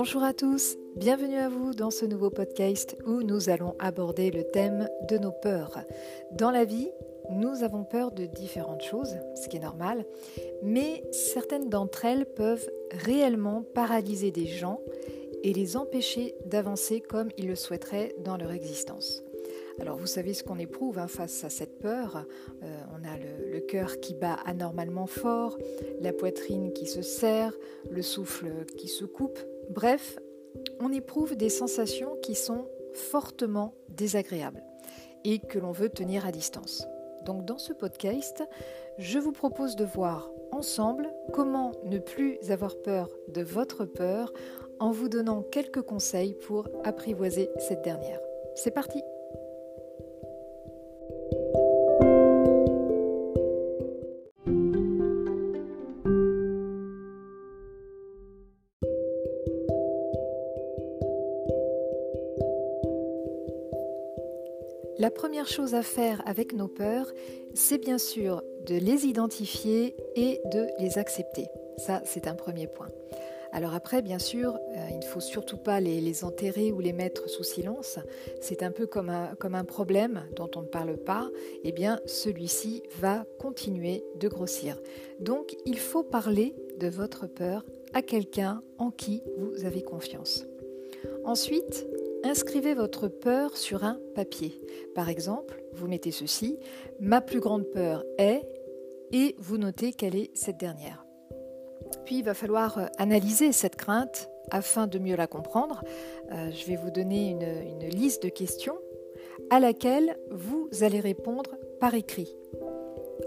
Bonjour à tous, bienvenue à vous dans ce nouveau podcast où nous allons aborder le thème de nos peurs. Dans la vie, nous avons peur de différentes choses, ce qui est normal, mais certaines d'entre elles peuvent réellement paralyser des gens et les empêcher d'avancer comme ils le souhaiteraient dans leur existence. Alors vous savez ce qu'on éprouve hein, face à cette peur. Euh, on a le, le cœur qui bat anormalement fort, la poitrine qui se serre, le souffle qui se coupe. Bref, on éprouve des sensations qui sont fortement désagréables et que l'on veut tenir à distance. Donc dans ce podcast, je vous propose de voir ensemble comment ne plus avoir peur de votre peur en vous donnant quelques conseils pour apprivoiser cette dernière. C'est parti La première chose à faire avec nos peurs, c'est bien sûr de les identifier et de les accepter. Ça, c'est un premier point. Alors après, bien sûr, euh, il ne faut surtout pas les, enterrer ou les mettre sous silence. C'est un peu comme un, comme un problème dont on ne parle pas. Eh bien, celui-ci va continuer de grossir. Donc, il faut parler de votre peur à quelqu'un en qui vous avez confiance. Ensuite, Inscrivez votre peur sur un papier. Par exemple, vous mettez ceci, ma plus grande peur est, et vous notez quelle est cette dernière. Puis il va falloir euh, analyser cette crainte afin de mieux la comprendre. Euh, je vais vous donner une, une liste de questions à laquelle vous allez répondre par écrit.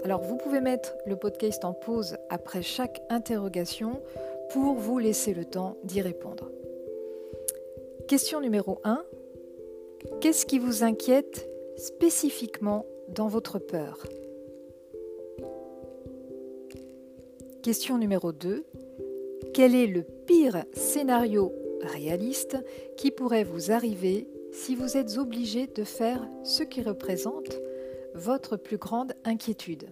Alors vous pouvez mettre le podcast en pause après chaque interrogation pour vous laisser le temps d'y répondre. Question numéro 1. Qu'est-ce qui vous inquiète spécifiquement dans votre peur? Question numéro 2. Quel est le pire scénario réaliste qui pourrait vous arriver si vous êtes obligé de faire ce qui représente votre plus grande inquiétude?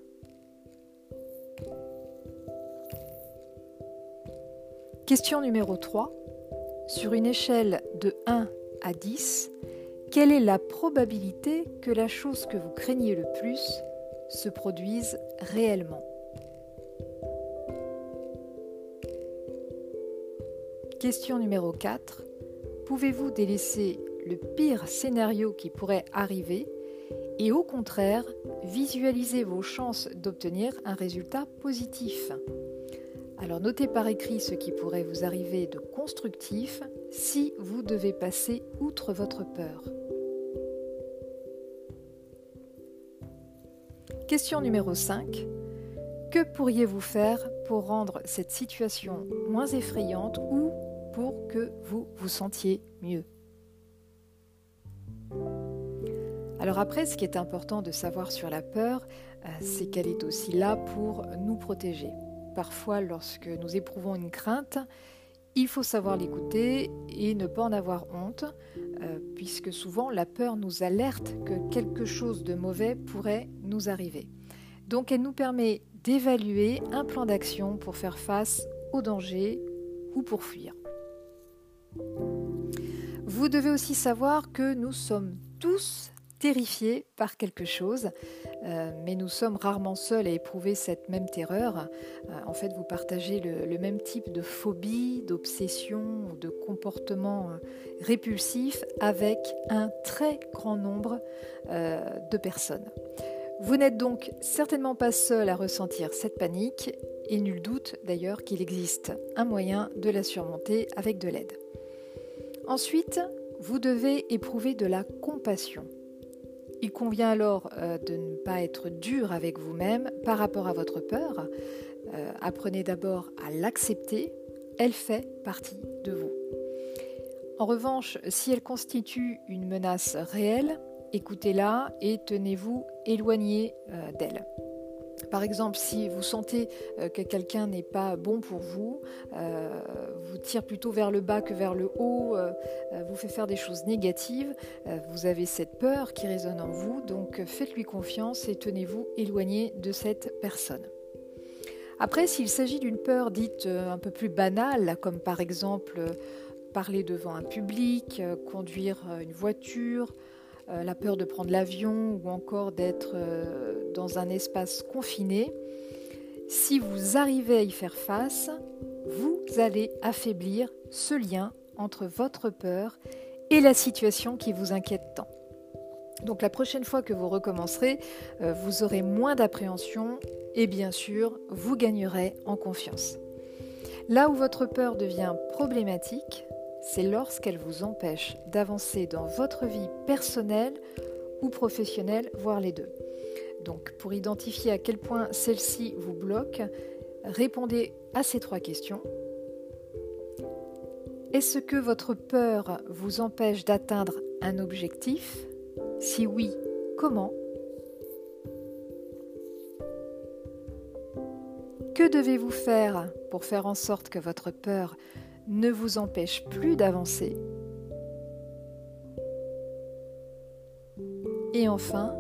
Question numéro 3. Sur une échelle de 1 à 10, quelle est la probabilité que la chose que vous craignez le plus se produise réellement? Question numéro 4. Pouvez-vous délaisser le pire scénario qui pourrait arriver et au contraire visualiser vos chances d'obtenir un résultat positif? Alors notez par écrit ce qui pourrait vous arriver de constructif si vous devez passer outre votre peur. Question numéro 5. Que pourriez-vous faire pour rendre cette situation moins effrayante ou pour que vous vous sentiez mieux? Alors après, ce qui est important de savoir sur la peur, euh, c'est qu'elle est aussi là pour nous protéger. Parfois, lorsque nous éprouvons une crainte, il faut savoir l'écouter et ne pas en avoir honte, euh, puisque souvent la peur nous alerte que quelque chose de mauvais pourrait nous arriver. Donc elle nous permet d'évaluer un plan d'action pour faire face au danger ou pour fuir. Vous devez aussi savoir que nous sommes tous terrifiés par quelque chose, euh, mais nous sommes rarement seuls à éprouver cette même terreur. Euh, en fait, vous partagez le, même type de phobie, d'obsession, de comportement euh, répulsif avec un très grand nombre de personnes. Vous n'êtes donc certainement pas seul à ressentir cette panique et nul doute d'ailleurs qu'il existe un moyen de la surmonter avec de l'aide. Ensuite, vous devez éprouver de la compassion il convient alors euh, de ne pas être dur avec vous-même par rapport à votre peur. Euh, apprenez d'abord à l'accepter, elle fait partie de vous. En revanche, si elle constitue une menace réelle, écoutez-la et tenez-vous éloigné euh, d'elle. Par exemple, si vous sentez euh, que quelqu'un n'est pas bon pour vous, euh, vous tire plutôt vers le bas que vers le haut, euh, vous fait faire des choses négatives, vous avez cette peur qui résonne en vous, donc faites-lui confiance et tenez-vous éloigné de cette personne. Après, s'il s'agit d'une peur dite un peu plus banale, comme par exemple parler devant un public, conduire une voiture, la peur de prendre l'avion ou encore d'être dans un espace confiné. Si vous arrivez à y faire face, vous allez affaiblir ce lien entre votre peur et la situation qui vous inquiète tant. Donc la prochaine fois que vous recommencerez, euh, vous aurez moins d'appréhension et bien sûr, vous gagnerez en confiance. Là où votre peur devient problématique, c'est lorsqu'elle vous empêche d'avancer dans votre vie personnelle ou professionnelle, voire les deux. Donc pour identifier à quel point celle-ci vous bloque, répondez à ces trois questions. Est-ce que votre peur vous empêche d'atteindre un objectif? Si oui, comment? Que devez-vous faire pour faire en sorte que votre peur ne vous empêche plus d'avancer Et enfin,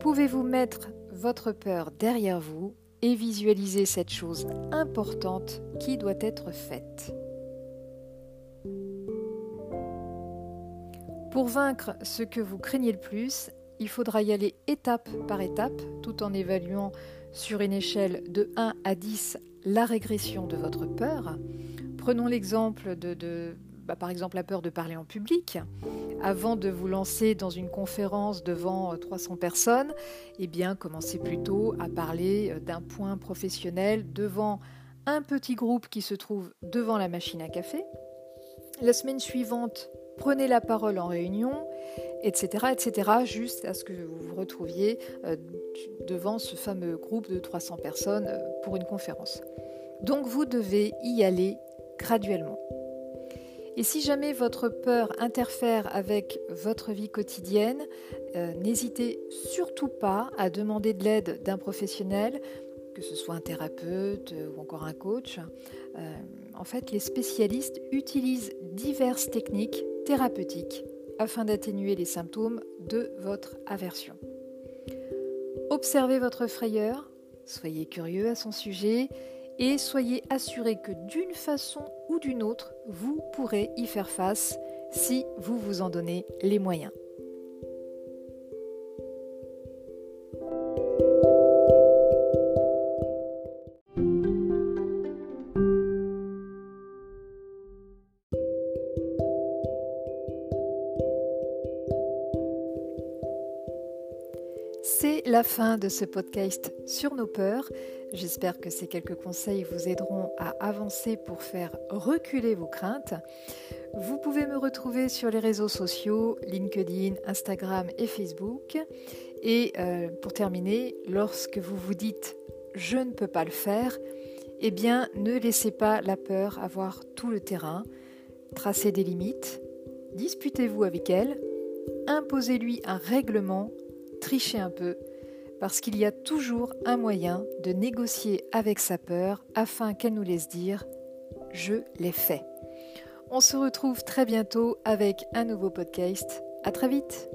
pouvez-vous mettre votre peur derrière vous et visualiser cette chose importante qui doit être faite Pour vaincre ce que vous craignez le plus, il faudra y aller étape par étape, tout en évaluant sur une échelle de 1 à 10 la régression de votre peur. Prenons l'exemple de, bah, par exemple la peur de parler en public. Avant de vous lancer dans une conférence devant 300 personnes, eh bien commencez plutôt à parler d'un point professionnel devant un petit groupe qui se trouve devant la machine à café. La semaine suivante, prenez la parole en réunion, etc., etc., à ce que vous vous retrouviez euh, devant ce fameux groupe de 300 personnes euh, pour une conférence. Donc vous devez y aller graduellement. Et si jamais votre peur interfère avec votre vie quotidienne, euh, n'hésitez surtout pas à demander de l'aide d'un professionnel, que ce soit un thérapeute ou encore un coach. en fait, les spécialistes utilisent diverses techniques thérapeutique afin d'atténuer les symptômes de votre aversion. Observez votre frayeur, soyez curieux à son sujet et soyez assuré que d'une façon ou d'une autre, vous pourrez y faire face si vous vous en donnez les moyens. C'est la fin de ce podcast sur nos peurs. J'espère que ces quelques conseils vous aideront à avancer pour faire reculer vos craintes. Vous pouvez me retrouver sur les réseaux sociaux, LinkedIn, Instagram et Facebook. Et euh, pour terminer, lorsque vous vous dites je ne peux pas le faire, eh bien ne laissez pas la peur avoir tout le terrain. Tracez des limites, disputez-vous avec elle, imposez-lui un règlement tricher un peu, parce qu'il y a toujours un moyen de négocier avec sa peur afin qu'elle nous laisse dire ⁇ Je l'ai fait ⁇ On se retrouve très bientôt avec un nouveau podcast. À très vite